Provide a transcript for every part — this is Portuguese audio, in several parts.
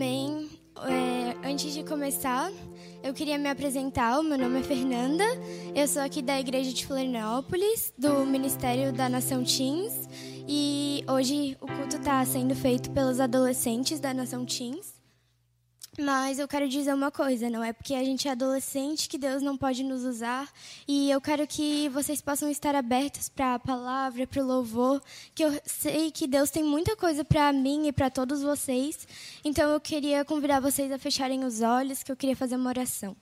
Amém. É, antes de começar, eu queria me apresentar. O meu nome é Fernanda. Eu sou aqui da Igreja de Florianópolis, do Ministério da Nação Teens. E hoje o culto está sendo feito pelos adolescentes da Nação Teens. Mas eu quero dizer uma coisa, não é porque a gente é adolescente que Deus não pode nos usar. E eu quero que vocês possam estar abertos para a palavra, para o louvor, que eu sei que Deus tem muita coisa para mim e para todos vocês. Então eu queria convidar vocês a fecharem os olhos, que eu queria fazer uma oração.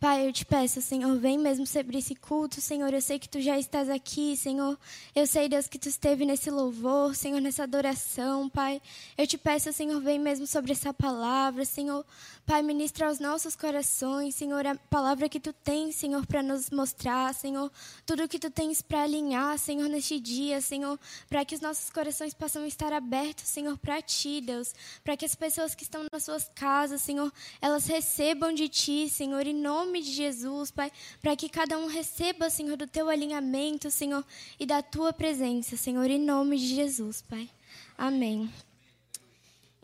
Pai, eu te peço, Senhor, vem mesmo sobre esse culto, Senhor. Eu sei que tu já estás aqui, Senhor. Eu sei, Deus, que tu esteve nesse louvor, Senhor, nessa adoração, Pai. Eu te peço, Senhor, vem mesmo sobre essa palavra, Senhor. Pai, ministra aos nossos corações, Senhor, a palavra que tu tens, Senhor, para nos mostrar, Senhor, tudo que tu tens para alinhar, Senhor, neste dia, Senhor, para que os nossos corações possam estar abertos, Senhor, para ti, Deus, para que as pessoas que estão nas suas casas, Senhor, elas recebam de ti, Senhor, em nome de Jesus, Pai, para que cada um receba, Senhor, do teu alinhamento, Senhor, e da tua presença, Senhor, em nome de Jesus, Pai. Amém.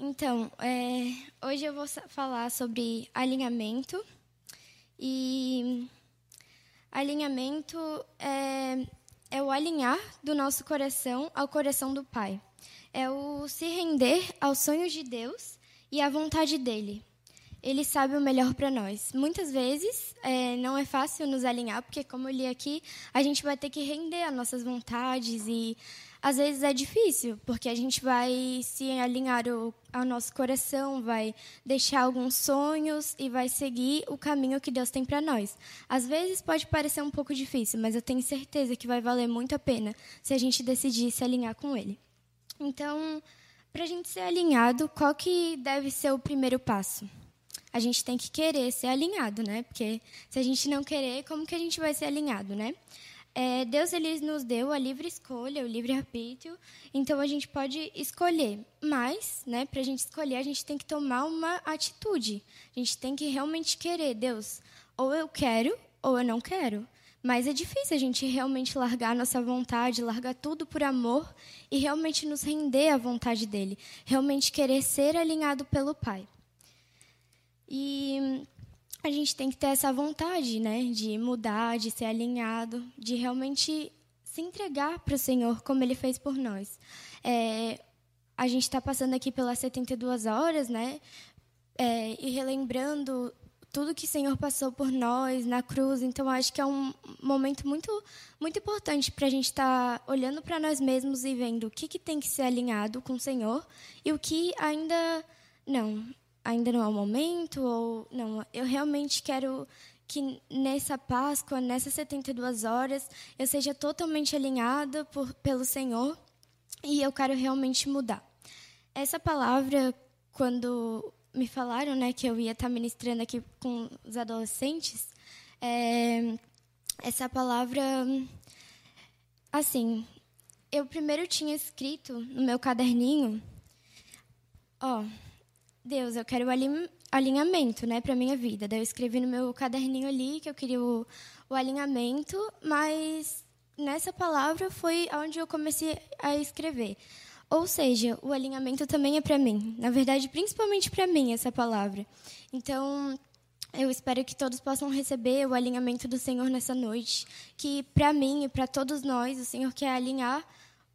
Então, é, hoje eu vou falar sobre alinhamento. E alinhamento é, é o alinhar do nosso coração ao coração do Pai. É o se render aos sonhos de Deus e à vontade dele. Ele sabe o melhor para nós. Muitas vezes é, não é fácil nos alinhar, porque, como eu li aqui, a gente vai ter que render às nossas vontades e às vezes é difícil, porque a gente vai se alinhar o, ao nosso coração, vai deixar alguns sonhos e vai seguir o caminho que Deus tem para nós. Às vezes pode parecer um pouco difícil, mas eu tenho certeza que vai valer muito a pena se a gente decidir se alinhar com Ele. Então, para a gente ser alinhado, qual que deve ser o primeiro passo? A gente tem que querer ser alinhado, né? Porque se a gente não querer, como que a gente vai ser alinhado, né? É, Deus ele nos deu a livre escolha, o livre arbítrio, então a gente pode escolher. Mas, né, para a gente escolher, a gente tem que tomar uma atitude. A gente tem que realmente querer. Deus, ou eu quero ou eu não quero. Mas é difícil a gente realmente largar nossa vontade, largar tudo por amor e realmente nos render à vontade dele. Realmente querer ser alinhado pelo Pai. E a gente tem que ter essa vontade, né, de mudar, de ser alinhado, de realmente se entregar para o Senhor como Ele fez por nós. É, a gente está passando aqui pelas 72 horas, né, é, e relembrando tudo que o Senhor passou por nós na cruz. Então, acho que é um momento muito, muito importante para a gente estar tá olhando para nós mesmos e vendo o que, que tem que ser alinhado com o Senhor e o que ainda não ainda não é o momento ou não, eu realmente quero que nessa Páscoa, nessas 72 horas, eu seja totalmente alinhada por, pelo Senhor e eu quero realmente mudar. Essa palavra, quando me falaram né, que eu ia estar ministrando aqui com os adolescentes, é, essa palavra, assim, eu primeiro tinha escrito no meu caderninho, ó, Deus, eu quero o alinhamento, né, para minha vida. Daí eu escrevi no meu caderninho ali que eu queria o, o alinhamento, mas nessa palavra foi onde eu comecei a escrever. Ou seja, o alinhamento também é para mim. Na verdade, principalmente para mim essa palavra. Então, eu espero que todos possam receber o alinhamento do Senhor nessa noite, que para mim e para todos nós, o Senhor quer alinhar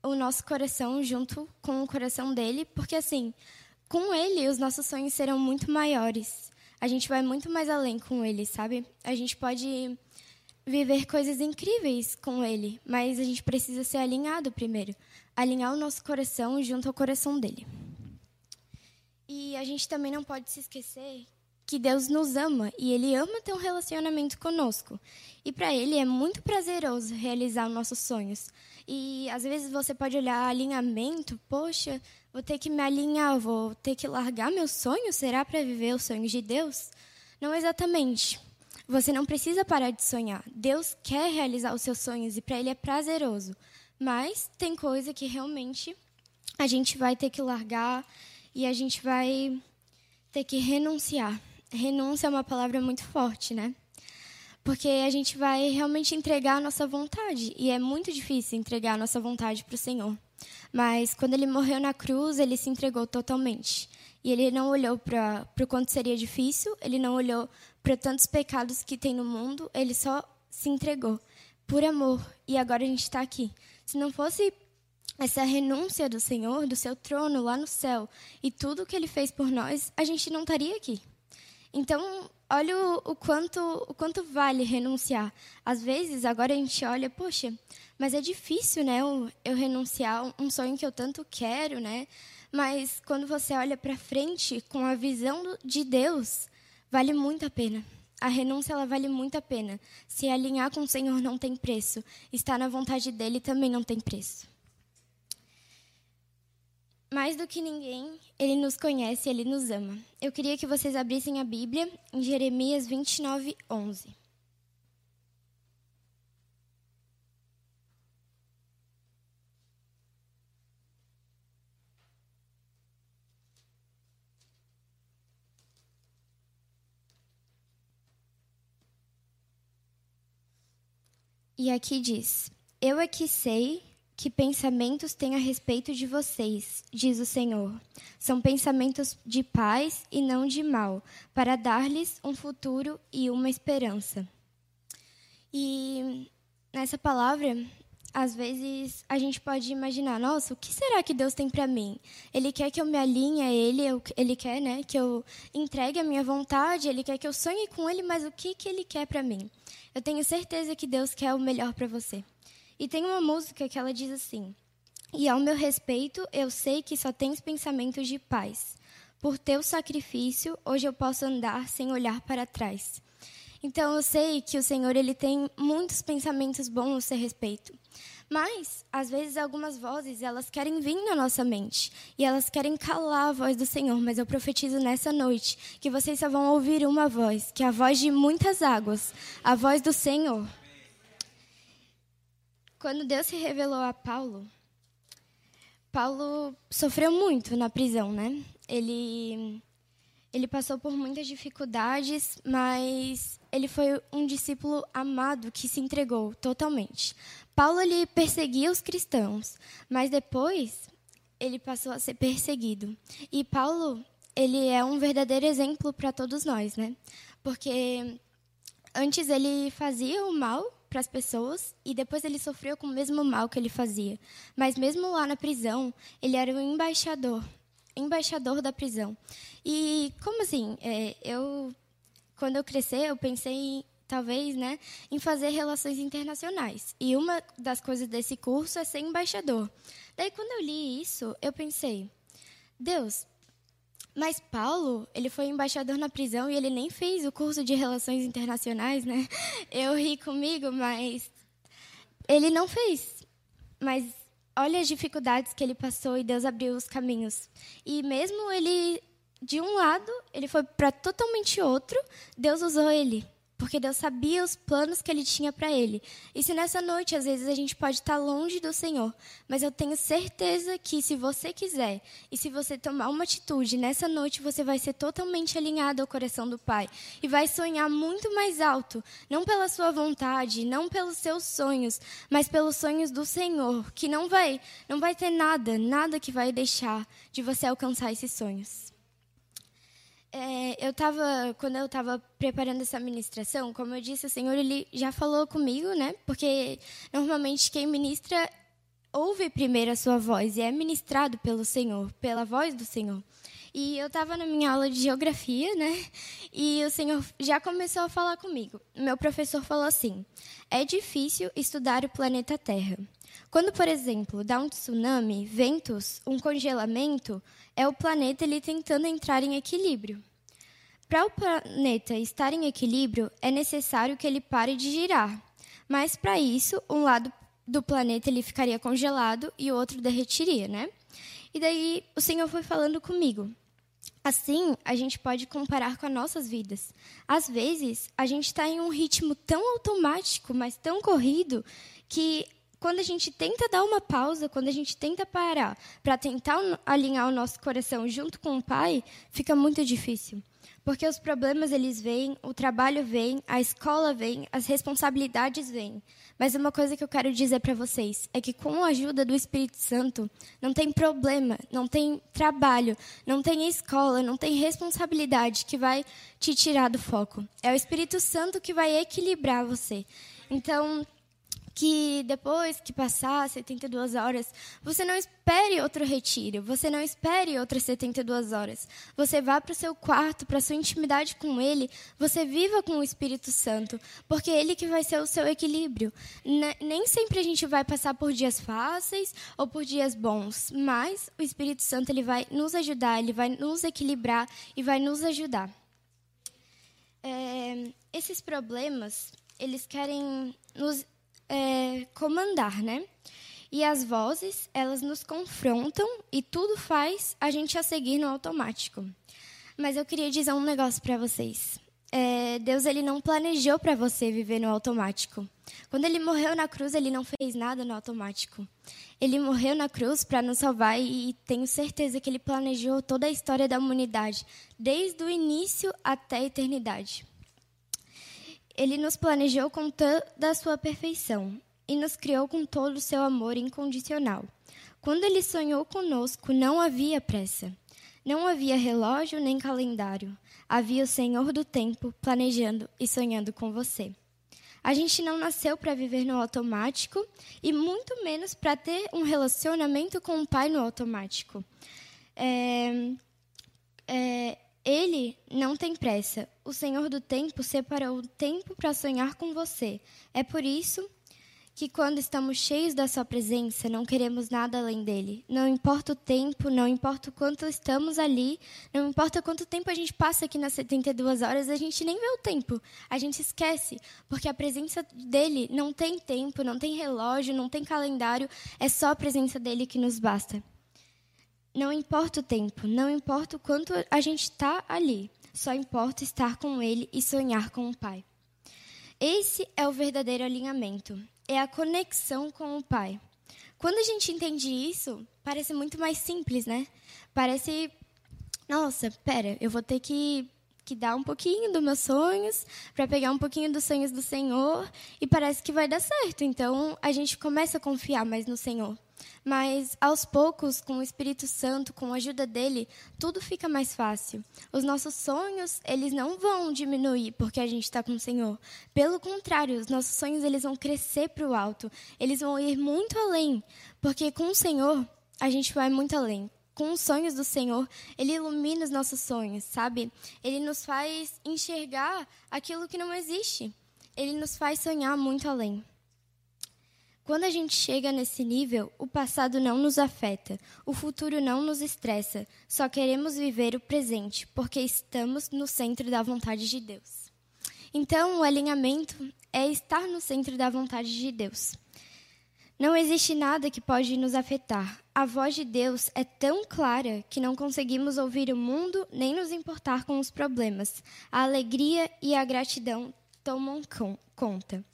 o nosso coração junto com o coração dele, porque assim, com ele, os nossos sonhos serão muito maiores. A gente vai muito mais além com ele, sabe? A gente pode viver coisas incríveis com ele, mas a gente precisa ser alinhado primeiro alinhar o nosso coração junto ao coração dele. E a gente também não pode se esquecer que Deus nos ama e Ele ama ter um relacionamento conosco. E para Ele é muito prazeroso realizar os nossos sonhos. E às vezes você pode olhar alinhamento, poxa, vou ter que me alinhar, vou ter que largar meus sonhos, será para viver os sonhos de Deus? Não exatamente. Você não precisa parar de sonhar. Deus quer realizar os seus sonhos e para Ele é prazeroso. Mas tem coisa que realmente a gente vai ter que largar e a gente vai ter que renunciar. Renúncia é uma palavra muito forte, né? Porque a gente vai realmente entregar a nossa vontade. E é muito difícil entregar a nossa vontade para o Senhor. Mas quando ele morreu na cruz, ele se entregou totalmente. E ele não olhou para o quanto seria difícil, ele não olhou para tantos pecados que tem no mundo, ele só se entregou por amor. E agora a gente está aqui. Se não fosse essa renúncia do Senhor, do seu trono lá no céu, e tudo que ele fez por nós, a gente não estaria aqui. Então, olha o, o, quanto, o quanto vale renunciar. Às vezes, agora a gente olha, poxa, mas é difícil, né, eu, eu renunciar um sonho que eu tanto quero, né? Mas quando você olha para frente com a visão de Deus, vale muito a pena. A renúncia ela vale muito a pena. Se alinhar com o Senhor não tem preço, estar na vontade dele também não tem preço. Mais do que ninguém, ele nos conhece, ele nos ama. Eu queria que vocês abrissem a Bíblia em Jeremias 29, 11. E aqui diz: Eu é que sei que pensamentos têm a respeito de vocês, diz o Senhor. São pensamentos de paz e não de mal, para dar-lhes um futuro e uma esperança. E nessa palavra, às vezes a gente pode imaginar, nossa, o que será que Deus tem para mim? Ele quer que eu me alinhe a Ele, Ele quer, né, que eu entregue a minha vontade, Ele quer que eu sonhe com Ele, mas o que que Ele quer para mim? Eu tenho certeza que Deus quer o melhor para você. E tem uma música que ela diz assim: E ao meu respeito, eu sei que só tens pensamentos de paz. Por teu sacrifício, hoje eu posso andar sem olhar para trás. Então eu sei que o Senhor ele tem muitos pensamentos bons a seu respeito. Mas, às vezes, algumas vozes, elas querem vir na nossa mente. E elas querem calar a voz do Senhor. Mas eu profetizo nessa noite que vocês só vão ouvir uma voz, que é a voz de muitas águas. A voz do Senhor. Quando Deus se revelou a Paulo, Paulo sofreu muito na prisão, né? Ele ele passou por muitas dificuldades, mas ele foi um discípulo amado que se entregou totalmente. Paulo ele perseguia os cristãos, mas depois ele passou a ser perseguido. E Paulo, ele é um verdadeiro exemplo para todos nós, né? Porque antes ele fazia o mal para as pessoas e depois ele sofreu com o mesmo mal que ele fazia. Mas mesmo lá na prisão, ele era o embaixador, embaixador da prisão. E como assim? É, eu, quando eu crescer, eu pensei talvez, né, em fazer relações internacionais. E uma das coisas desse curso é ser embaixador. Daí quando eu li isso, eu pensei, Deus, mas Paulo, ele foi embaixador na prisão e ele nem fez o curso de Relações Internacionais, né? Eu ri comigo, mas ele não fez. Mas olha as dificuldades que ele passou e Deus abriu os caminhos. E mesmo ele de um lado, ele foi para totalmente outro, Deus usou ele porque Deus sabia os planos que Ele tinha para ele. E se nessa noite, às vezes, a gente pode estar longe do Senhor, mas eu tenho certeza que se você quiser e se você tomar uma atitude, nessa noite você vai ser totalmente alinhado ao coração do Pai e vai sonhar muito mais alto, não pela sua vontade, não pelos seus sonhos, mas pelos sonhos do Senhor, que não vai, não vai ter nada, nada que vai deixar de você alcançar esses sonhos. É, eu estava, quando eu estava preparando essa ministração, como eu disse, o Senhor ele já falou comigo, né? Porque normalmente quem ministra ouve primeiro a sua voz e é ministrado pelo Senhor, pela voz do Senhor. E eu estava na minha aula de geografia, né? E o Senhor já começou a falar comigo. Meu professor falou assim: é difícil estudar o planeta Terra. Quando, por exemplo, dá um tsunami, ventos, um congelamento, é o planeta ele tentando entrar em equilíbrio. Para o planeta estar em equilíbrio, é necessário que ele pare de girar. Mas para isso, um lado do planeta ele ficaria congelado e o outro derretiria, né? E daí o Senhor foi falando comigo. Assim, a gente pode comparar com as nossas vidas. Às vezes, a gente está em um ritmo tão automático, mas tão corrido, que quando a gente tenta dar uma pausa, quando a gente tenta parar para tentar alinhar o nosso coração junto com o Pai, fica muito difícil. Porque os problemas eles vêm, o trabalho vem, a escola vem, as responsabilidades vêm. Mas uma coisa que eu quero dizer para vocês é que com a ajuda do Espírito Santo, não tem problema, não tem trabalho, não tem escola, não tem responsabilidade que vai te tirar do foco. É o Espírito Santo que vai equilibrar você. Então, que depois que passar 72 horas, você não espere outro retiro, você não espere outras 72 horas. Você vá para o seu quarto, para a sua intimidade com Ele, você viva com o Espírito Santo, porque é Ele que vai ser o seu equilíbrio. Nem sempre a gente vai passar por dias fáceis ou por dias bons, mas o Espírito Santo ele vai nos ajudar, ele vai nos equilibrar e vai nos ajudar. É, esses problemas, eles querem nos é, comandar, né? E as vozes, elas nos confrontam e tudo faz a gente a seguir no automático. Mas eu queria dizer um negócio para vocês. É, Deus ele não planejou para você viver no automático. Quando ele morreu na cruz, ele não fez nada no automático. Ele morreu na cruz para nos salvar e tenho certeza que ele planejou toda a história da humanidade, desde o início até a eternidade. Ele nos planejou com toda a sua perfeição e nos criou com todo o seu amor incondicional. Quando ele sonhou conosco, não havia pressa. Não havia relógio nem calendário. Havia o Senhor do tempo planejando e sonhando com você. A gente não nasceu para viver no automático e muito menos para ter um relacionamento com o Pai no automático. É, é, ele não tem pressa. O Senhor do tempo separou o tempo para sonhar com você. É por isso que, quando estamos cheios da Sua presença, não queremos nada além dele. Não importa o tempo, não importa o quanto estamos ali, não importa quanto tempo a gente passa aqui nas 72 horas, a gente nem vê o tempo. A gente esquece, porque a presença dele não tem tempo, não tem relógio, não tem calendário, é só a presença dele que nos basta. Não importa o tempo, não importa o quanto a gente está ali, só importa estar com Ele e sonhar com o Pai. Esse é o verdadeiro alinhamento, é a conexão com o Pai. Quando a gente entende isso, parece muito mais simples, né? Parece, nossa, pera, eu vou ter que, que dar um pouquinho dos meus sonhos para pegar um pouquinho dos sonhos do Senhor e parece que vai dar certo. Então a gente começa a confiar mais no Senhor. Mas aos poucos, com o Espírito Santo, com a ajuda dele, tudo fica mais fácil. Os nossos sonhos, eles não vão diminuir porque a gente está com o Senhor. Pelo contrário, os nossos sonhos eles vão crescer para o alto. Eles vão ir muito além, porque com o Senhor a gente vai muito além. Com os sonhos do Senhor, Ele ilumina os nossos sonhos, sabe? Ele nos faz enxergar aquilo que não existe. Ele nos faz sonhar muito além. Quando a gente chega nesse nível, o passado não nos afeta, o futuro não nos estressa, só queremos viver o presente, porque estamos no centro da vontade de Deus. Então, o alinhamento é estar no centro da vontade de Deus. Não existe nada que pode nos afetar. A voz de Deus é tão clara que não conseguimos ouvir o mundo nem nos importar com os problemas. A alegria e a gratidão tomam conta.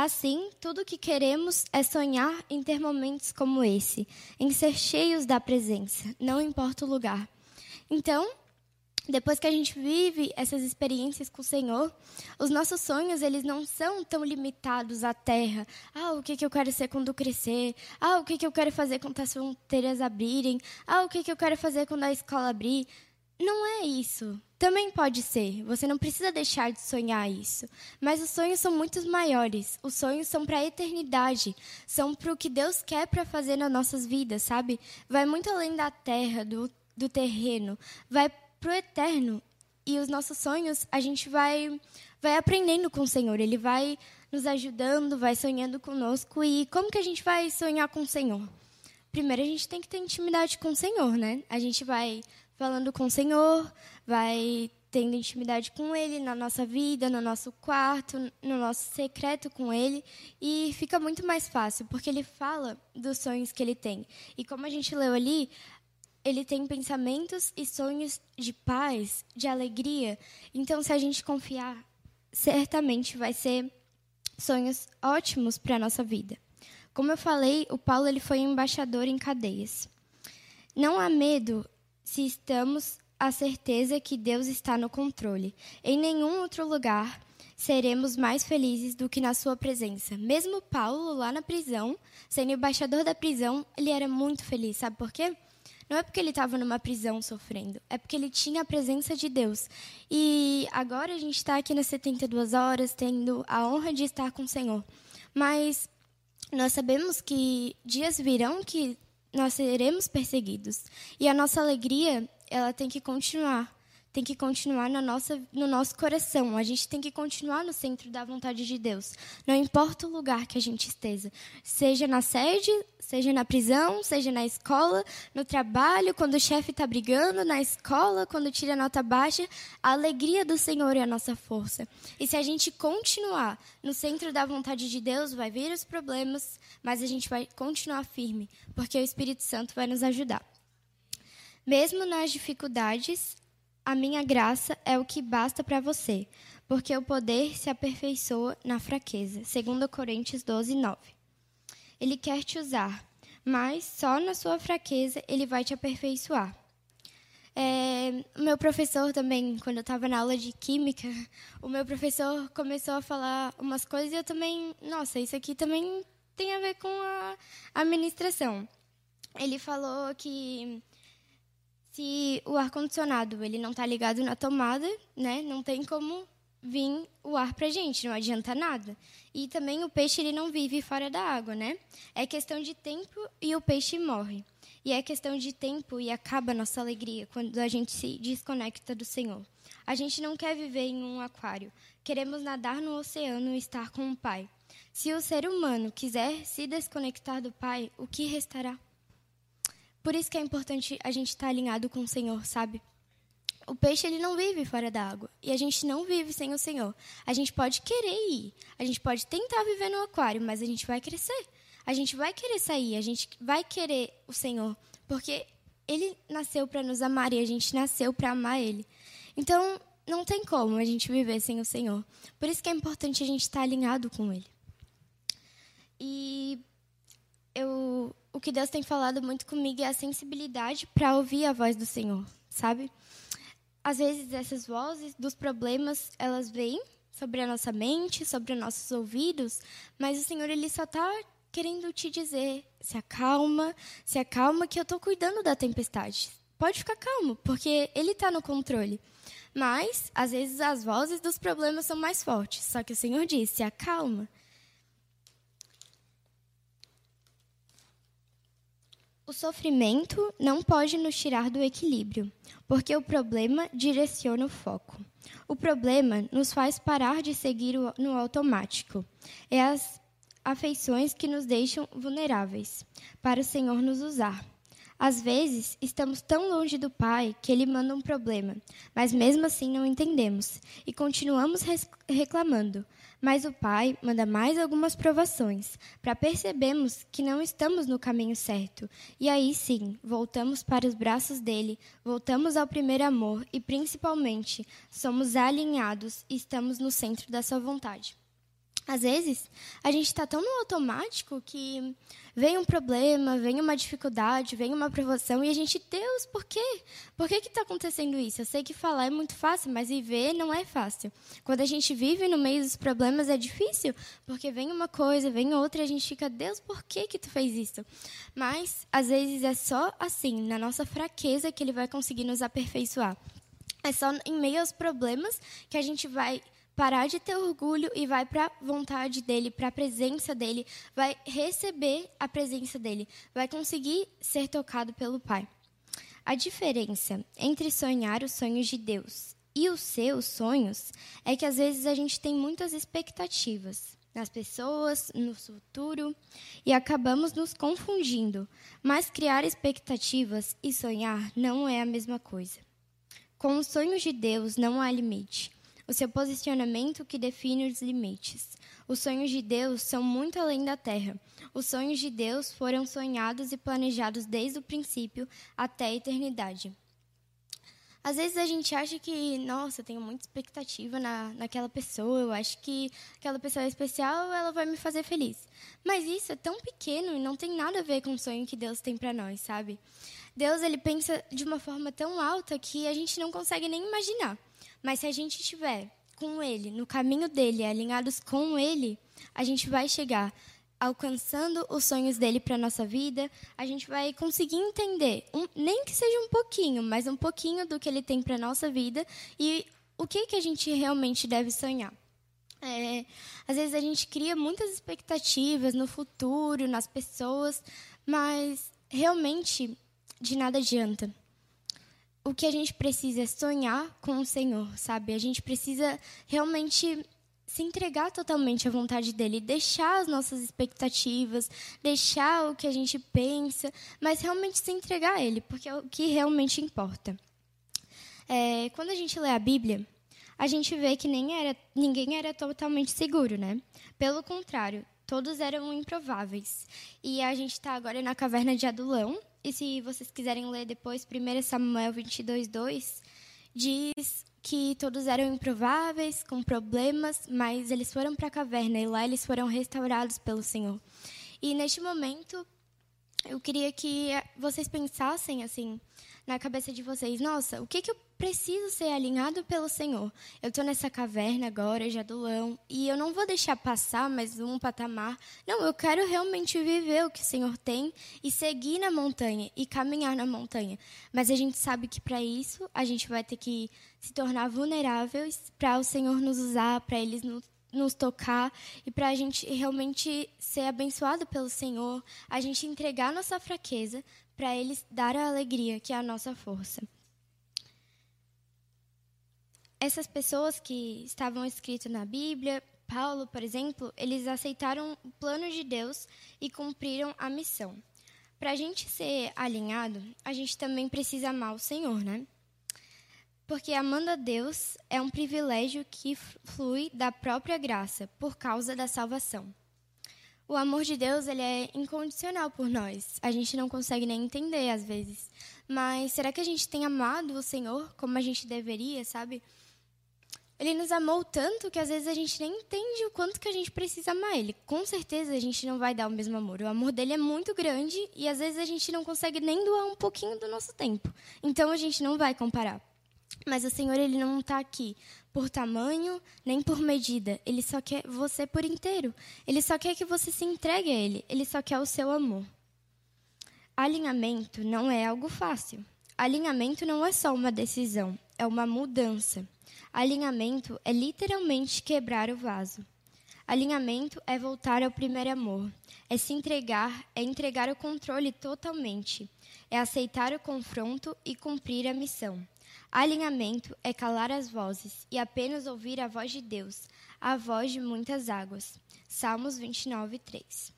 Assim, tudo o que queremos é sonhar em ter momentos como esse, em ser cheios da presença, não importa o lugar. Então, depois que a gente vive essas experiências com o Senhor, os nossos sonhos eles não são tão limitados à terra. Ah, o que, que eu quero ser quando crescer? Ah, o que, que eu quero fazer quando as fronteiras abrirem? Ah, o que, que eu quero fazer quando a escola abrir? Não é isso. Também pode ser. Você não precisa deixar de sonhar isso. Mas os sonhos são muito maiores. Os sonhos são para a eternidade. São para o que Deus quer para fazer nas nossas vidas, sabe? Vai muito além da terra, do, do terreno. Vai para o eterno. E os nossos sonhos, a gente vai, vai aprendendo com o Senhor. Ele vai nos ajudando, vai sonhando conosco. E como que a gente vai sonhar com o Senhor? Primeiro, a gente tem que ter intimidade com o Senhor, né? A gente vai falando com o Senhor, vai tendo intimidade com Ele na nossa vida, no nosso quarto, no nosso secreto com Ele, e fica muito mais fácil, porque Ele fala dos sonhos que Ele tem. E como a gente leu ali, Ele tem pensamentos e sonhos de paz, de alegria. Então, se a gente confiar, certamente vai ser sonhos ótimos para a nossa vida. Como eu falei, o Paulo ele foi embaixador em cadeias. Não há medo se estamos a certeza que Deus está no controle. Em nenhum outro lugar seremos mais felizes do que na sua presença. Mesmo Paulo, lá na prisão, sendo embaixador da prisão, ele era muito feliz. Sabe por quê? Não é porque ele estava numa prisão sofrendo, é porque ele tinha a presença de Deus. E agora a gente está aqui nas 72 horas, tendo a honra de estar com o Senhor. Mas nós sabemos que dias virão que nós seremos perseguidos. E a nossa alegria, ela tem que continuar tem que continuar na nossa, no nosso coração. A gente tem que continuar no centro da vontade de Deus. Não importa o lugar que a gente esteja, seja na sede, seja na prisão, seja na escola, no trabalho, quando o chefe está brigando, na escola, quando tira nota baixa, a alegria do Senhor é a nossa força. E se a gente continuar no centro da vontade de Deus, vai vir os problemas, mas a gente vai continuar firme, porque o Espírito Santo vai nos ajudar. Mesmo nas dificuldades, a minha graça é o que basta para você, porque o poder se aperfeiçoa na fraqueza. 2 Coríntios 12, 9. Ele quer te usar, mas só na sua fraqueza ele vai te aperfeiçoar. É, meu professor também, quando eu estava na aula de química, o meu professor começou a falar umas coisas e eu também, nossa, isso aqui também tem a ver com a administração. Ele falou que se o ar condicionado ele não está ligado na tomada, né, não tem como vir o ar para gente, não adianta nada. E também o peixe ele não vive fora da água, né? É questão de tempo e o peixe morre. E é questão de tempo e acaba a nossa alegria quando a gente se desconecta do Senhor. A gente não quer viver em um aquário. Queremos nadar no oceano e estar com o Pai. Se o ser humano quiser se desconectar do Pai, o que restará? Por isso que é importante a gente estar tá alinhado com o Senhor, sabe? O peixe ele não vive fora da água e a gente não vive sem o Senhor. A gente pode querer ir, a gente pode tentar viver no aquário, mas a gente vai crescer. A gente vai querer sair, a gente vai querer o Senhor, porque ele nasceu para nos amar e a gente nasceu para amar ele. Então, não tem como a gente viver sem o Senhor. Por isso que é importante a gente estar alinhado com ele. E eu o que Deus tem falado muito comigo é a sensibilidade para ouvir a voz do Senhor, sabe? Às vezes essas vozes dos problemas, elas vêm sobre a nossa mente, sobre os nossos ouvidos, mas o Senhor ele só está querendo te dizer: se acalma, se acalma que eu estou cuidando da tempestade. Pode ficar calmo, porque Ele está no controle. Mas, às vezes, as vozes dos problemas são mais fortes. Só que o Senhor disse: acalma. O sofrimento não pode nos tirar do equilíbrio, porque o problema direciona o foco. O problema nos faz parar de seguir no automático. É as afeições que nos deixam vulneráveis para o Senhor nos usar. Às vezes, estamos tão longe do Pai que Ele manda um problema, mas mesmo assim não entendemos e continuamos reclamando, mas o Pai manda mais algumas provações para percebermos que não estamos no caminho certo. E aí sim, voltamos para os braços dele, voltamos ao primeiro amor e, principalmente, somos alinhados e estamos no centro da sua vontade. Às vezes, a gente está tão no automático que vem um problema, vem uma dificuldade, vem uma provação e a gente, Deus, por quê? Por que está acontecendo isso? Eu sei que falar é muito fácil, mas viver não é fácil. Quando a gente vive no meio dos problemas é difícil, porque vem uma coisa, vem outra e a gente fica, Deus, por que, que tu fez isso? Mas, às vezes, é só assim, na nossa fraqueza, que Ele vai conseguir nos aperfeiçoar. É só em meio aos problemas que a gente vai parar de ter orgulho e vai para a vontade dele, para a presença dele, vai receber a presença dele, vai conseguir ser tocado pelo Pai. A diferença entre sonhar os sonhos de Deus e os seus sonhos é que às vezes a gente tem muitas expectativas nas pessoas, no futuro e acabamos nos confundindo. Mas criar expectativas e sonhar não é a mesma coisa. Com os sonhos de Deus não há limite o seu posicionamento que define os limites. Os sonhos de Deus são muito além da terra. Os sonhos de Deus foram sonhados e planejados desde o princípio até a eternidade. Às vezes a gente acha que, nossa, eu tenho muita expectativa na, naquela pessoa, eu acho que aquela pessoa é especial, ela vai me fazer feliz. Mas isso é tão pequeno e não tem nada a ver com o sonho que Deus tem para nós, sabe? Deus, ele pensa de uma forma tão alta que a gente não consegue nem imaginar. Mas se a gente estiver com ele, no caminho dele, alinhados com ele, a gente vai chegar alcançando os sonhos dele para nossa vida, a gente vai conseguir entender, um, nem que seja um pouquinho, mas um pouquinho do que ele tem para nossa vida e o que que a gente realmente deve sonhar. É, às vezes a gente cria muitas expectativas no futuro, nas pessoas, mas realmente de nada adianta. O que a gente precisa é sonhar com o Senhor, sabe? A gente precisa realmente se entregar totalmente à vontade dele, deixar as nossas expectativas, deixar o que a gente pensa, mas realmente se entregar a ele, porque é o que realmente importa. É, quando a gente lê a Bíblia, a gente vê que nem era, ninguém era totalmente seguro, né? Pelo contrário, todos eram improváveis. E a gente está agora na caverna de Adulão, e se vocês quiserem ler depois, 1 Samuel 22, 2, diz que todos eram improváveis, com problemas, mas eles foram para a caverna e lá eles foram restaurados pelo Senhor. E neste momento, eu queria que vocês pensassem assim na cabeça de vocês: nossa, o que, que eu preciso ser alinhado pelo Senhor? Eu estou nessa caverna agora, Jadulão, e eu não vou deixar passar mais um patamar. Não, eu quero realmente viver o que o Senhor tem e seguir na montanha e caminhar na montanha. Mas a gente sabe que para isso a gente vai ter que se tornar vulneráveis para o Senhor nos usar, para eles nos nos tocar e para a gente realmente ser abençoado pelo Senhor, a gente entregar nossa fraqueza para eles dar a alegria que é a nossa força. Essas pessoas que estavam escritas na Bíblia, Paulo, por exemplo, eles aceitaram o plano de Deus e cumpriram a missão. Para a gente ser alinhado, a gente também precisa amar o Senhor, né? Porque amando a Deus é um privilégio que flui da própria graça, por causa da salvação. O amor de Deus ele é incondicional por nós. A gente não consegue nem entender às vezes. Mas será que a gente tem amado o Senhor como a gente deveria, sabe? Ele nos amou tanto que às vezes a gente nem entende o quanto que a gente precisa amar ele. Com certeza a gente não vai dar o mesmo amor. O amor dele é muito grande e às vezes a gente não consegue nem doar um pouquinho do nosso tempo. Então a gente não vai comparar. Mas o Senhor ele não está aqui por tamanho nem por medida. Ele só quer você por inteiro. Ele só quer que você se entregue a Ele. Ele só quer o seu amor. Alinhamento não é algo fácil. Alinhamento não é só uma decisão, é uma mudança. Alinhamento é literalmente quebrar o vaso. Alinhamento é voltar ao primeiro amor, é se entregar, é entregar o controle totalmente, é aceitar o confronto e cumprir a missão. Alinhamento é calar as vozes e apenas ouvir a voz de Deus, a voz de muitas águas. Salmos 29, 3.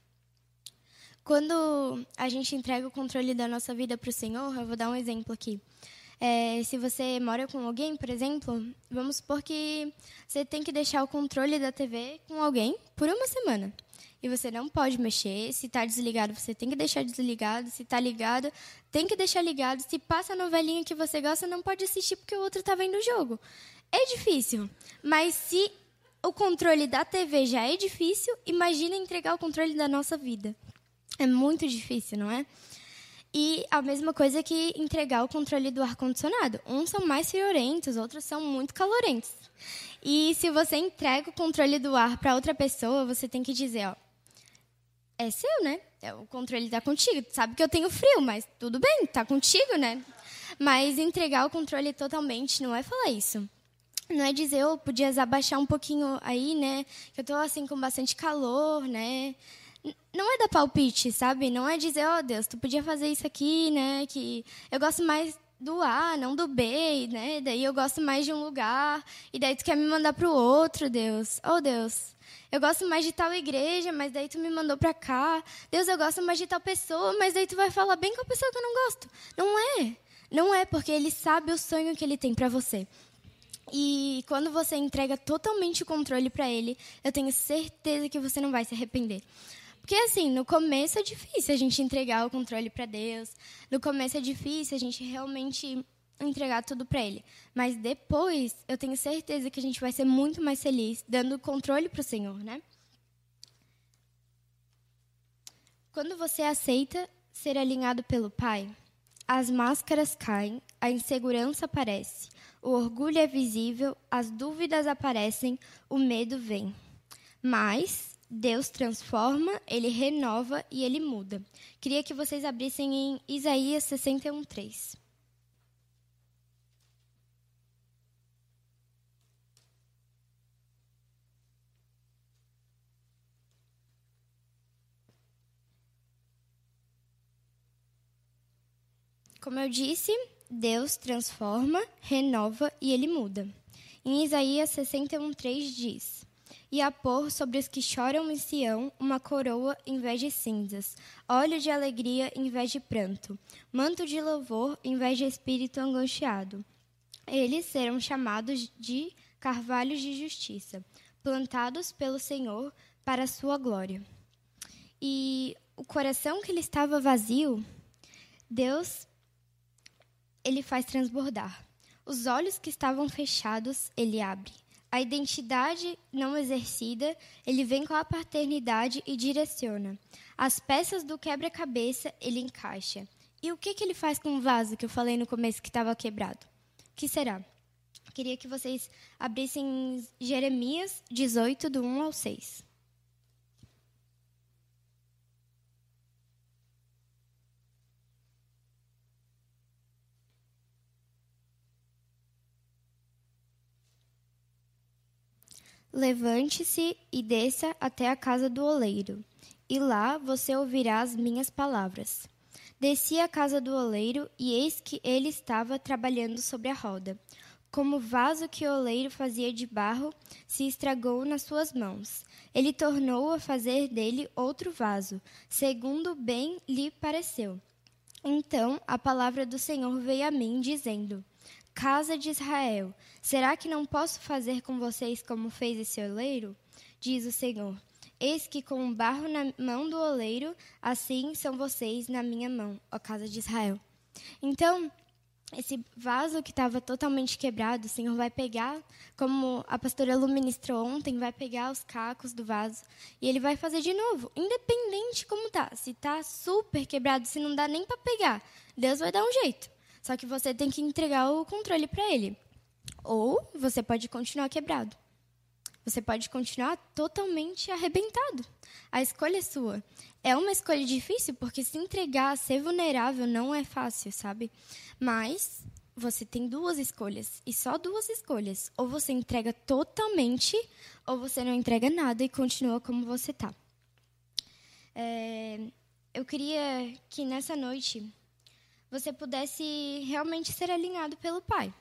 Quando a gente entrega o controle da nossa vida para o Senhor, eu vou dar um exemplo aqui. É, se você mora com alguém, por exemplo, vamos supor que você tem que deixar o controle da TV com alguém por uma semana e você não pode mexer. Se está desligado, você tem que deixar desligado. Se está ligado, tem que deixar ligado. Se passa a novelinha que você gosta, não pode assistir porque o outro está vendo o jogo. É difícil, mas se o controle da TV já é difícil, imagina entregar o controle da nossa vida. É muito difícil, não é? E a mesma coisa que entregar o controle do ar-condicionado. Uns são mais friorentos, outros são muito calorentos. E se você entrega o controle do ar para outra pessoa, você tem que dizer, ó, é seu, né? É, o controle está contigo. Sabe que eu tenho frio, mas tudo bem, está contigo, né? Mas entregar o controle totalmente não é falar isso. Não é dizer, eu oh, podias abaixar um pouquinho aí, né? Que eu estou assim com bastante calor, né? Não é dar palpite, sabe? Não é dizer, ó oh, Deus, tu podia fazer isso aqui, né? Que eu gosto mais do A, não do B, né? Daí eu gosto mais de um lugar e daí tu quer me mandar para o outro, Deus. Oh, Deus, eu gosto mais de tal igreja, mas daí tu me mandou para cá. Deus, eu gosto mais de tal pessoa, mas daí tu vai falar bem com a pessoa que eu não gosto. Não é. Não é, porque ele sabe o sonho que ele tem para você. E quando você entrega totalmente o controle para ele, eu tenho certeza que você não vai se arrepender. Porque assim, no começo é difícil a gente entregar o controle para Deus. No começo é difícil a gente realmente entregar tudo para Ele. Mas depois, eu tenho certeza que a gente vai ser muito mais feliz dando o controle para o Senhor, né? Quando você aceita ser alinhado pelo Pai, as máscaras caem, a insegurança aparece, o orgulho é visível, as dúvidas aparecem, o medo vem. Mas Deus transforma, ele renova e ele muda. Queria que vocês abrissem em Isaías 61, 3. Como eu disse, Deus transforma, renova e ele muda. Em Isaías 61:3 diz: E a pôr sobre os que choram em Sião uma coroa em vez de cinzas, óleo de alegria em vez de pranto, manto de louvor em vez de espírito angustiado. Eles serão chamados de carvalhos de justiça, plantados pelo Senhor para a sua glória. E o coração que ele estava vazio, Deus ele faz transbordar. Os olhos que estavam fechados, ele abre. A identidade não exercida, ele vem com a paternidade e direciona. As peças do quebra-cabeça, ele encaixa. E o que, que ele faz com o vaso que eu falei no começo que estava quebrado? O que será? Queria que vocês abrissem Jeremias 18, do 1 ao 6. Levante-se e desça até a casa do oleiro, e lá você ouvirá as minhas palavras. Desci à casa do oleiro, e eis que ele estava trabalhando sobre a roda. Como o vaso que o oleiro fazia de barro se estragou nas suas mãos, ele tornou a fazer dele outro vaso, segundo bem lhe pareceu. Então a palavra do Senhor veio a mim, dizendo: Casa de Israel, será que não posso fazer com vocês como fez esse oleiro? Diz o Senhor. Eis que com o barro na mão do oleiro, assim são vocês na minha mão, ó casa de Israel. Então, esse vaso que estava totalmente quebrado, o Senhor vai pegar, como a pastora Lu ministrou ontem, vai pegar os cacos do vaso e ele vai fazer de novo, independente como tá. Se tá super quebrado, se não dá nem para pegar, Deus vai dar um jeito. Só que você tem que entregar o controle para ele. Ou você pode continuar quebrado. Você pode continuar totalmente arrebentado. A escolha é sua. É uma escolha difícil porque se entregar, ser vulnerável não é fácil, sabe? Mas você tem duas escolhas e só duas escolhas. Ou você entrega totalmente, ou você não entrega nada e continua como você está. É, eu queria que nessa noite você pudesse realmente ser alinhado pelo Pai.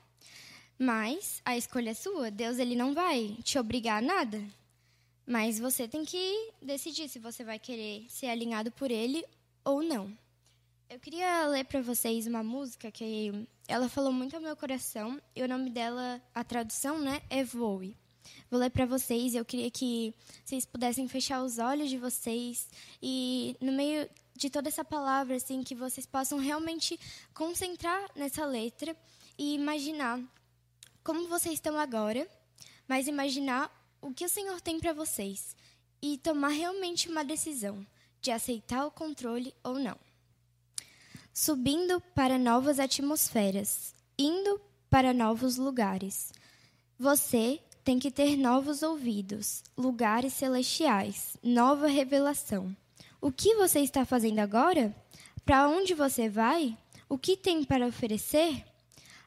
Mas a escolha é sua. Deus ele não vai te obrigar a nada. Mas você tem que decidir se você vai querer ser alinhado por ele ou não. Eu queria ler para vocês uma música que ela falou muito ao meu coração. E o nome dela, a tradução, né, é Voe. Vou ler para vocês. Eu queria que vocês pudessem fechar os olhos de vocês e no meio de toda essa palavra, assim, que vocês possam realmente concentrar nessa letra e imaginar como vocês estão agora, mas imaginar o que o Senhor tem para vocês e tomar realmente uma decisão de aceitar o controle ou não. Subindo para novas atmosferas, indo para novos lugares. Você tem que ter novos ouvidos, lugares celestiais, nova revelação. O que você está fazendo agora? Para onde você vai? O que tem para oferecer?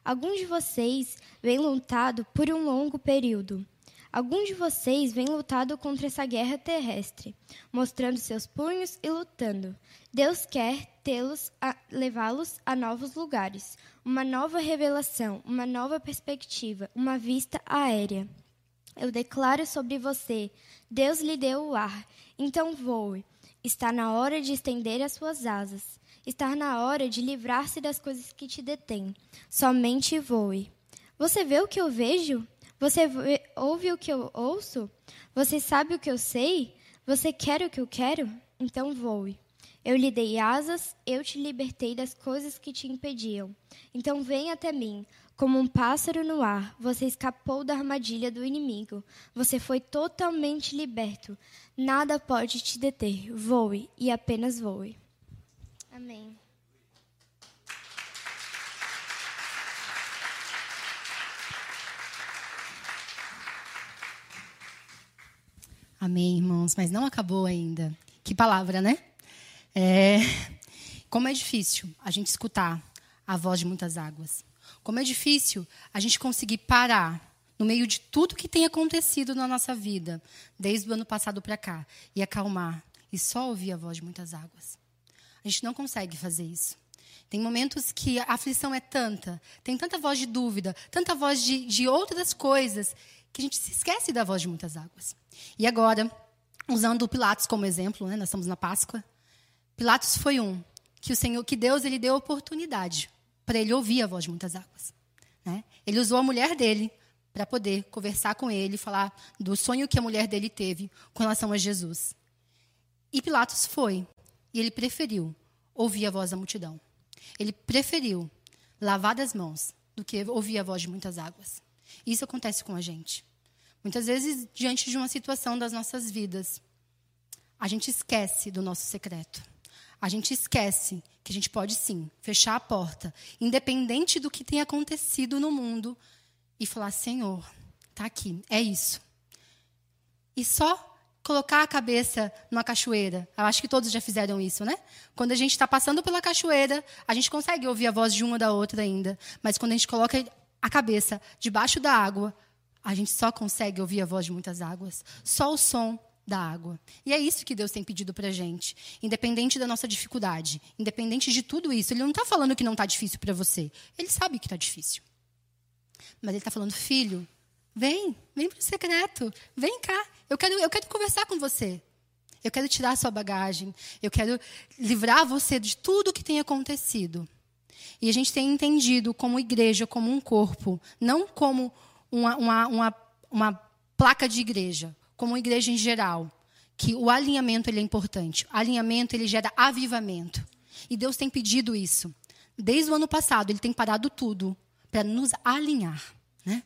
Alguns de vocês vêm lutado por um longo período. Alguns de vocês vêm lutado contra essa guerra terrestre, mostrando seus punhos e lutando. Deus quer tê-los, levá-los a novos lugares, uma nova revelação, uma nova perspectiva, uma vista aérea. Eu declaro sobre você: Deus lhe deu o ar, então voe. Está na hora de estender as suas asas. Está na hora de livrar-se das coisas que te detêm. Somente voe. Você vê o que eu vejo? Você vê, ouve o que eu ouço? Você sabe o que eu sei? Você quer o que eu quero? Então voe. Eu lhe dei asas, eu te libertei das coisas que te impediam. Então vem até mim. Como um pássaro no ar, você escapou da armadilha do inimigo. Você foi totalmente liberto. Nada pode te deter. Voe e apenas voe. Amém. Amém, irmãos, mas não acabou ainda. Que palavra, né? É, como é difícil a gente escutar a voz de muitas águas. Como é difícil a gente conseguir parar no meio de tudo que tem acontecido na nossa vida, desde o ano passado para cá, e acalmar e só ouvir a voz de muitas águas. A gente não consegue fazer isso. Tem momentos que a aflição é tanta, tem tanta voz de dúvida, tanta voz de, de outras coisas, que a gente se esquece da voz de muitas águas. E agora, usando o Pilatos como exemplo, né, nós estamos na Páscoa. Pilatos foi um que o Senhor, que Deus ele deu oportunidade para ele ouvir a voz de muitas águas. Né? Ele usou a mulher dele para poder conversar com ele, falar do sonho que a mulher dele teve com relação a Jesus. E Pilatos foi, e ele preferiu ouvir a voz da multidão. Ele preferiu lavar as mãos do que ouvir a voz de muitas águas. Isso acontece com a gente. Muitas vezes, diante de uma situação das nossas vidas, a gente esquece do nosso secreto. A gente esquece que a gente pode sim fechar a porta, independente do que tenha acontecido no mundo, e falar: Senhor, está aqui, é isso. E só colocar a cabeça numa cachoeira. Eu acho que todos já fizeram isso, né? Quando a gente está passando pela cachoeira, a gente consegue ouvir a voz de uma da outra ainda. Mas quando a gente coloca a cabeça debaixo da água, a gente só consegue ouvir a voz de muitas águas. Só o som da água. E é isso que Deus tem pedido para a gente. Independente da nossa dificuldade, independente de tudo isso. Ele não está falando que não está difícil para você. Ele sabe que está difícil. Mas ele está falando, filho, vem, vem para o secreto. Vem cá. Eu quero, eu quero conversar com você. Eu quero tirar a sua bagagem. Eu quero livrar você de tudo que tem acontecido. E a gente tem entendido como igreja, como um corpo, não como uma, uma, uma, uma placa de igreja, como igreja em geral, que o alinhamento ele é importante. O alinhamento ele gera avivamento. E Deus tem pedido isso. Desde o ano passado, ele tem parado tudo para nos alinhar. Né?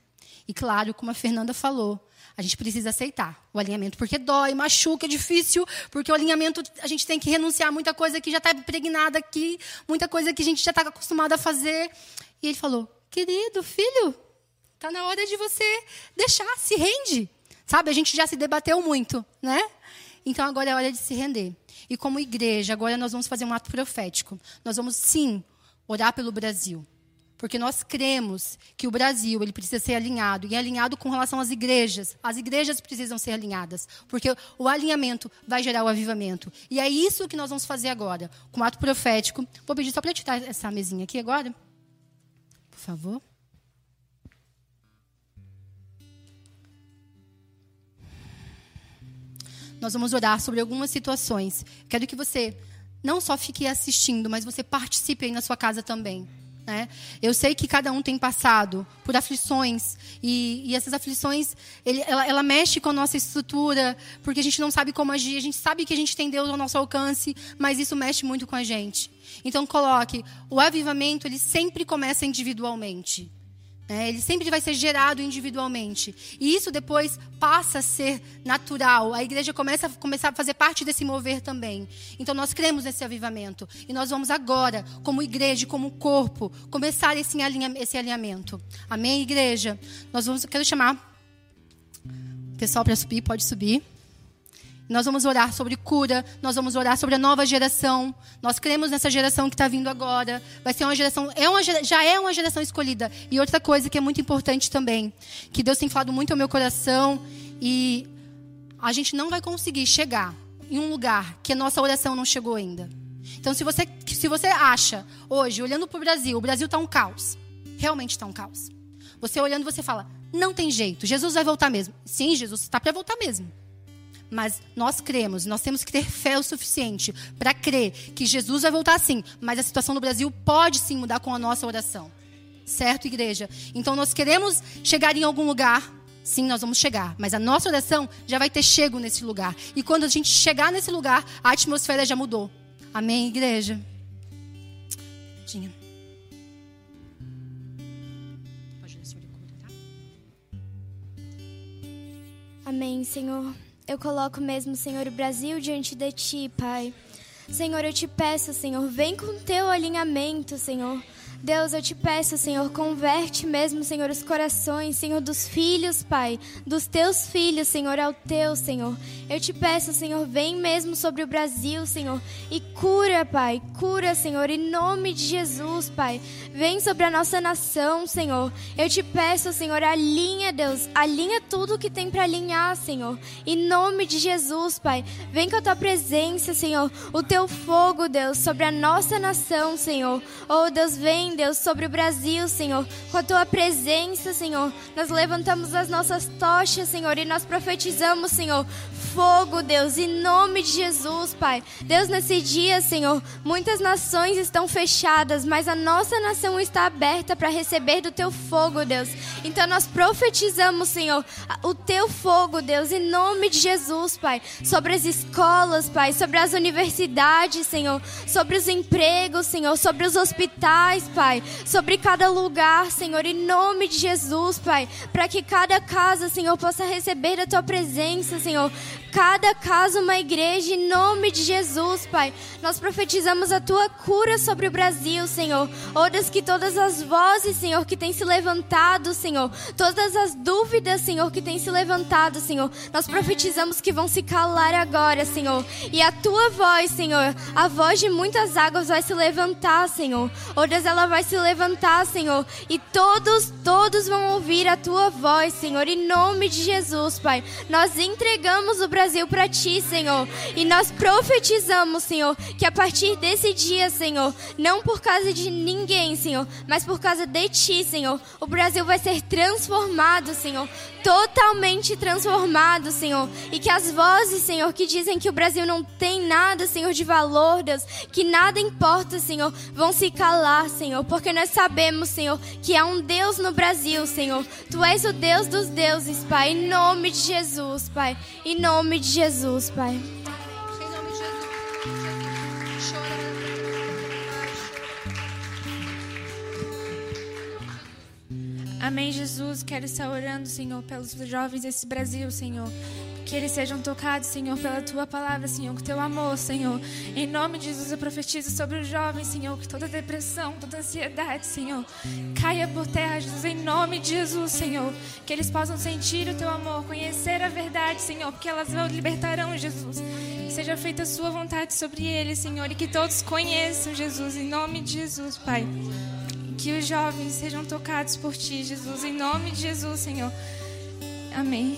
E claro, como a Fernanda falou, a gente precisa aceitar o alinhamento, porque dói, machuca, é difícil, porque o alinhamento a gente tem que renunciar a muita coisa que já está impregnada aqui, muita coisa que a gente já está acostumado a fazer. E ele falou: querido, filho, está na hora de você deixar, se rende. Sabe, a gente já se debateu muito, né? Então agora é hora de se render. E como igreja, agora nós vamos fazer um ato profético. Nós vamos sim orar pelo Brasil. Porque nós cremos que o Brasil ele precisa ser alinhado e alinhado com relação às igrejas. As igrejas precisam ser alinhadas, porque o alinhamento vai gerar o avivamento. E é isso que nós vamos fazer agora, com o ato profético. Vou pedir só para tirar essa mesinha aqui agora. Por favor. Nós vamos orar sobre algumas situações. Quero que você não só fique assistindo, mas você participe aí na sua casa também. Né? Eu sei que cada um tem passado por aflições e, e essas aflições ele, ela, ela, mexe com a nossa estrutura porque a gente não sabe como agir. A gente sabe que a gente tem Deus ao nosso alcance, mas isso mexe muito com a gente. Então coloque o avivamento ele sempre começa individualmente. É, ele sempre vai ser gerado individualmente. E isso depois passa a ser natural. A igreja começa a começar a fazer parte desse mover também. Então nós cremos nesse avivamento. E nós vamos agora, como igreja, como corpo, começar esse, esse alinhamento. Amém, igreja? Nós vamos. Quero chamar o pessoal para subir, pode subir. Nós vamos orar sobre cura, nós vamos orar sobre a nova geração. Nós cremos nessa geração que está vindo agora. Vai ser uma geração, é uma, já é uma geração escolhida. E outra coisa que é muito importante também, que Deus tem falado muito ao meu coração e a gente não vai conseguir chegar em um lugar que a nossa oração não chegou ainda. Então, se você, se você acha hoje, olhando para o Brasil, o Brasil está um caos. Realmente está um caos. Você olhando, você fala: não tem jeito, Jesus vai voltar mesmo. Sim, Jesus está para voltar mesmo. Mas nós cremos, nós temos que ter fé o suficiente para crer que Jesus vai voltar sim, mas a situação do Brasil pode sim mudar com a nossa oração. Certo, igreja? Então nós queremos chegar em algum lugar, sim, nós vamos chegar, mas a nossa oração já vai ter chego nesse lugar. E quando a gente chegar nesse lugar, a atmosfera já mudou. Amém, igreja? Tinha. Amém, Senhor. Eu coloco mesmo, Senhor, o Brasil diante de Ti, Pai. Senhor, eu te peço, Senhor, vem com teu alinhamento, Senhor. Deus, eu te peço, Senhor, converte mesmo, Senhor, os corações, Senhor, dos filhos, Pai, dos teus filhos, Senhor, ao teu, Senhor. Eu te peço, Senhor, vem mesmo sobre o Brasil, Senhor, e cura, Pai, cura, Senhor, em nome de Jesus, Pai. Vem sobre a nossa nação, Senhor. Eu te peço, Senhor, alinha, Deus, alinha tudo que tem para alinhar, Senhor. Em nome de Jesus, Pai. Vem com a tua presença, Senhor, o teu fogo, Deus, sobre a nossa nação, Senhor. Oh, Deus, vem Deus, sobre o Brasil, Senhor. Com a tua presença, Senhor. Nós levantamos as nossas tochas, Senhor, e nós profetizamos, Senhor, fogo, Deus, em nome de Jesus, Pai. Deus, nesse dia, Senhor, muitas nações estão fechadas, mas a nossa nação está aberta para receber do teu fogo, Deus. Então nós profetizamos, Senhor, o teu fogo, Deus, em nome de Jesus, Pai, sobre as escolas, Pai, sobre as universidades, Senhor, sobre os empregos, Senhor, sobre os hospitais, Pai, sobre cada lugar, Senhor, em nome de Jesus, Pai, para que cada casa, Senhor, possa receber da tua presença, Senhor cada casa uma igreja em nome de Jesus, Pai. Nós profetizamos a tua cura sobre o Brasil, Senhor. Oras que todas as vozes, Senhor, que têm se levantado, Senhor, todas as dúvidas, Senhor, que têm se levantado, Senhor, nós profetizamos que vão se calar agora, Senhor. E a tua voz, Senhor, a voz de muitas águas vai se levantar, Senhor. Oras ela vai se levantar, Senhor, e todos, todos vão ouvir a tua voz, Senhor, em nome de Jesus, Pai. Nós entregamos o Brasil Brasil para ti, Senhor. E nós profetizamos, Senhor, que a partir desse dia, Senhor, não por causa de ninguém, Senhor, mas por causa de ti, Senhor, o Brasil vai ser transformado, Senhor. Totalmente transformado, Senhor. E que as vozes, Senhor, que dizem que o Brasil não tem nada, Senhor, de valor, Deus, que nada importa, Senhor, vão se calar, Senhor, porque nós sabemos, Senhor, que há um Deus no Brasil, Senhor. Tu és o Deus dos deuses, Pai, em nome de Jesus, Pai. Em nome nome de Jesus, Pai. Em nome de Jesus. Amém, Jesus. Quero estar orando, Senhor, pelos jovens desse Brasil, Senhor. Que eles sejam tocados, Senhor, pela tua palavra, Senhor, com teu amor, Senhor. Em nome de Jesus, eu profetizo sobre os jovens, Senhor, que toda depressão, toda ansiedade, Senhor, caia por terra, Jesus, em nome de Jesus, Senhor. Que eles possam sentir o teu amor, conhecer a verdade, Senhor, porque elas libertarão, Jesus. Que seja feita a sua vontade sobre eles, Senhor, e que todos conheçam, Jesus, em nome de Jesus, Pai. Que os jovens sejam tocados por ti, Jesus, em nome de Jesus, Senhor. Amém.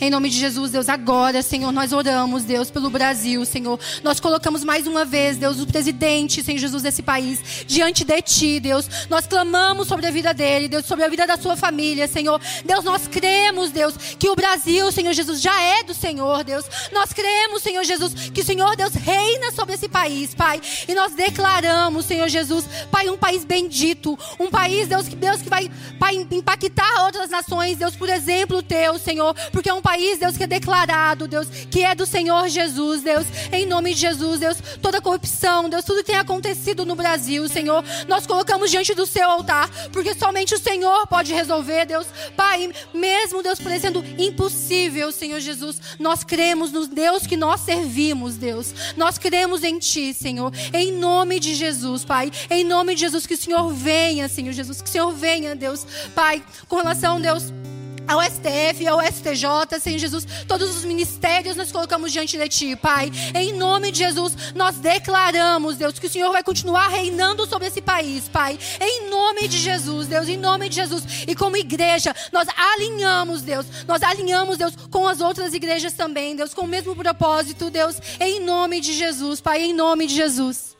Em nome de Jesus, Deus, agora, Senhor, nós oramos, Deus, pelo Brasil, Senhor. Nós colocamos mais uma vez, Deus, o presidente, Senhor Jesus, desse país, diante de Ti, Deus. Nós clamamos sobre a vida dele, Deus, sobre a vida da sua família, Senhor. Deus, nós cremos, Deus, que o Brasil, Senhor Jesus, já é do Senhor, Deus. Nós cremos, Senhor Jesus, que o Senhor, Deus, reina sobre esse país, Pai. E nós declaramos, Senhor Jesus, Pai, um país bendito, um país, Deus, que, Deus, que vai, Pai, impactar outras nações, Deus, por exemplo teu, Senhor, porque é um país, Deus, que é declarado, Deus, que é do Senhor Jesus, Deus, em nome de Jesus, Deus, toda corrupção, Deus, tudo que tem acontecido no Brasil, Senhor, nós colocamos diante do seu altar, porque somente o Senhor pode resolver, Deus, Pai, mesmo, Deus, parecendo impossível, Senhor Jesus, nós cremos no Deus que nós servimos, Deus, nós cremos em Ti, Senhor, em nome de Jesus, Pai, em nome de Jesus, que o Senhor venha, Senhor Jesus, que o Senhor venha, Deus, Pai, com relação, Deus, ao STF, ao STJ, Senhor Jesus, todos os ministérios nós colocamos diante de Ti, Pai. Em nome de Jesus, nós declaramos, Deus, que o Senhor vai continuar reinando sobre esse país, Pai. Em nome de Jesus, Deus, em nome de Jesus. E como igreja, nós alinhamos, Deus, nós alinhamos, Deus, com as outras igrejas também, Deus, com o mesmo propósito, Deus, em nome de Jesus, Pai, em nome de Jesus.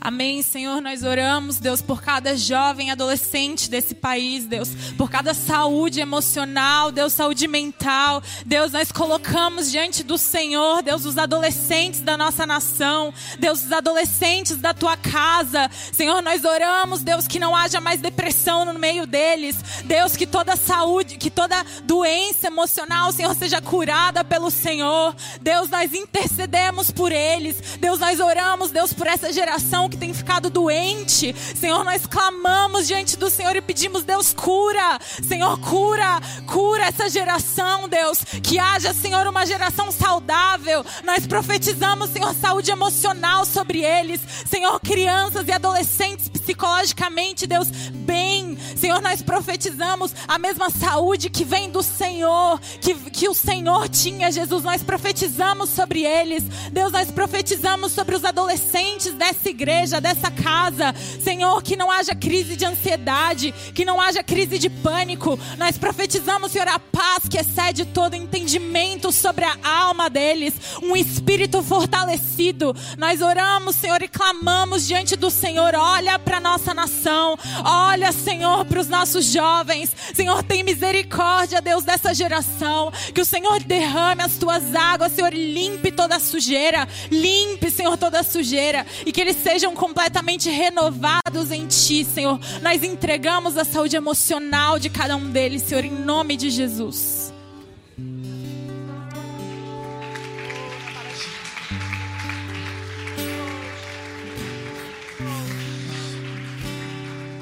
Amém, Senhor. Nós oramos, Deus, por cada jovem adolescente desse país, Deus, por cada saúde emocional, Deus, saúde mental. Deus, nós colocamos diante do Senhor, Deus, os adolescentes da nossa nação, Deus, os adolescentes da tua casa. Senhor, nós oramos, Deus, que não haja mais depressão no meio deles. Deus, que toda saúde, que toda doença emocional, Senhor, seja curada pelo Senhor. Deus, nós intercedemos por eles. Deus, nós oramos, Deus, por essa geração que tem ficado doente. Senhor, nós clamamos diante do Senhor e pedimos, Deus, cura. Senhor, cura, cura essa geração, Deus. Que haja, Senhor, uma geração saudável. Nós profetizamos, Senhor, saúde emocional sobre eles. Senhor, crianças e adolescentes psicologicamente, Deus, bem. Senhor, nós profetizamos a mesma saúde que vem do Senhor, que, que o Senhor tinha, Jesus. Nós profetizamos sobre eles. Deus, nós profetizamos sobre os adolescentes dessa igreja, dessa casa. Senhor, que não haja crise de ansiedade, que não haja crise de pânico. Nós profetizamos, Senhor, a paz que excede todo entendimento sobre a alma deles, um espírito fortalecido. Nós oramos, Senhor, e clamamos diante do Senhor. Olha para nossa nação. Olha, Senhor, para os nossos jovens. Senhor, tem misericórdia, Deus, dessa geração. Que o Senhor derrame as tuas águas, Senhor, limpe toda a sujeira. Limpe, Senhor, toda a sujeira. E que eles sejam completamente renovados em Ti, Senhor. Nós entregamos a saúde emocional de cada um deles, Senhor, em nome de Jesus.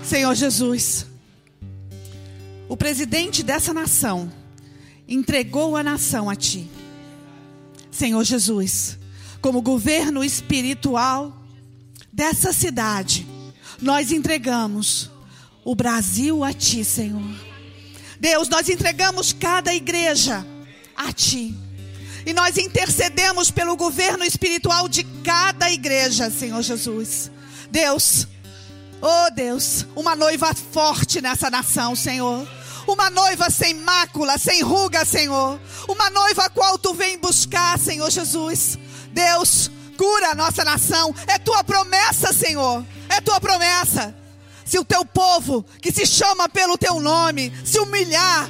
Senhor Jesus, o presidente dessa nação entregou a nação a Ti. Senhor Jesus, como governo espiritual dessa cidade, nós entregamos o Brasil a Ti, Senhor. Deus, nós entregamos cada igreja a Ti. E nós intercedemos pelo governo espiritual de cada igreja, Senhor Jesus. Deus, oh Deus, uma noiva forte nessa nação, Senhor. Uma noiva sem mácula, sem ruga, Senhor. Uma noiva qual tu vem buscar, Senhor Jesus. Deus, cura a nossa nação. É tua promessa, Senhor. É tua promessa. Se o teu povo, que se chama pelo teu nome, se humilhar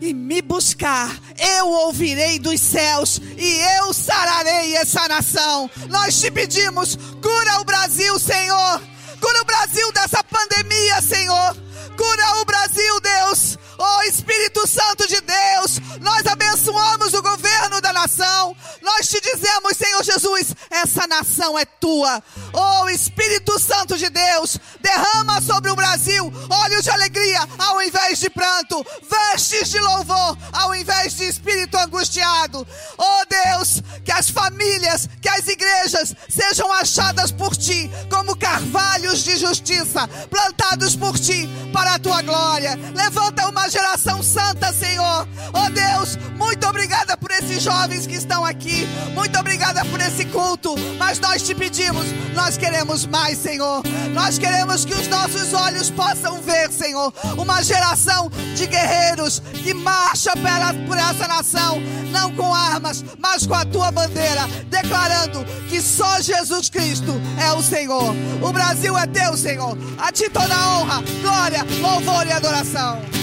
e me buscar, eu ouvirei dos céus e eu sararei essa nação. Nós te pedimos, cura o Brasil, Senhor. Cura o Brasil dessa pandemia, Senhor. Cura o Brasil, Deus. Oh Espírito Santo de Deus, nós abençoamos o governo da nação. Nós te dizemos, Senhor Jesus, essa nação é tua. Oh Espírito Santo de Deus, derrama sobre o Brasil olhos de alegria ao invés de pranto, vestes de louvor ao invés de espírito angustiado. Oh Deus, que as famílias, que as igrejas sejam achadas por ti como carvalhos de justiça, plantados por ti para a tua glória. Levanta uma geração santa, Senhor. Oh Deus, muito obrigada por esses jovens que estão aqui. Muito obrigada por esse culto. Mas nós te pedimos, nós queremos mais, Senhor. Nós queremos que os nossos olhos possam ver, Senhor, uma geração de guerreiros que marcha pela, por essa nação, não com armas, mas com a tua bandeira, declarando que só Jesus Cristo é o Senhor. O Brasil é teu, Senhor. A ti toda honra, glória, louvor e adoração.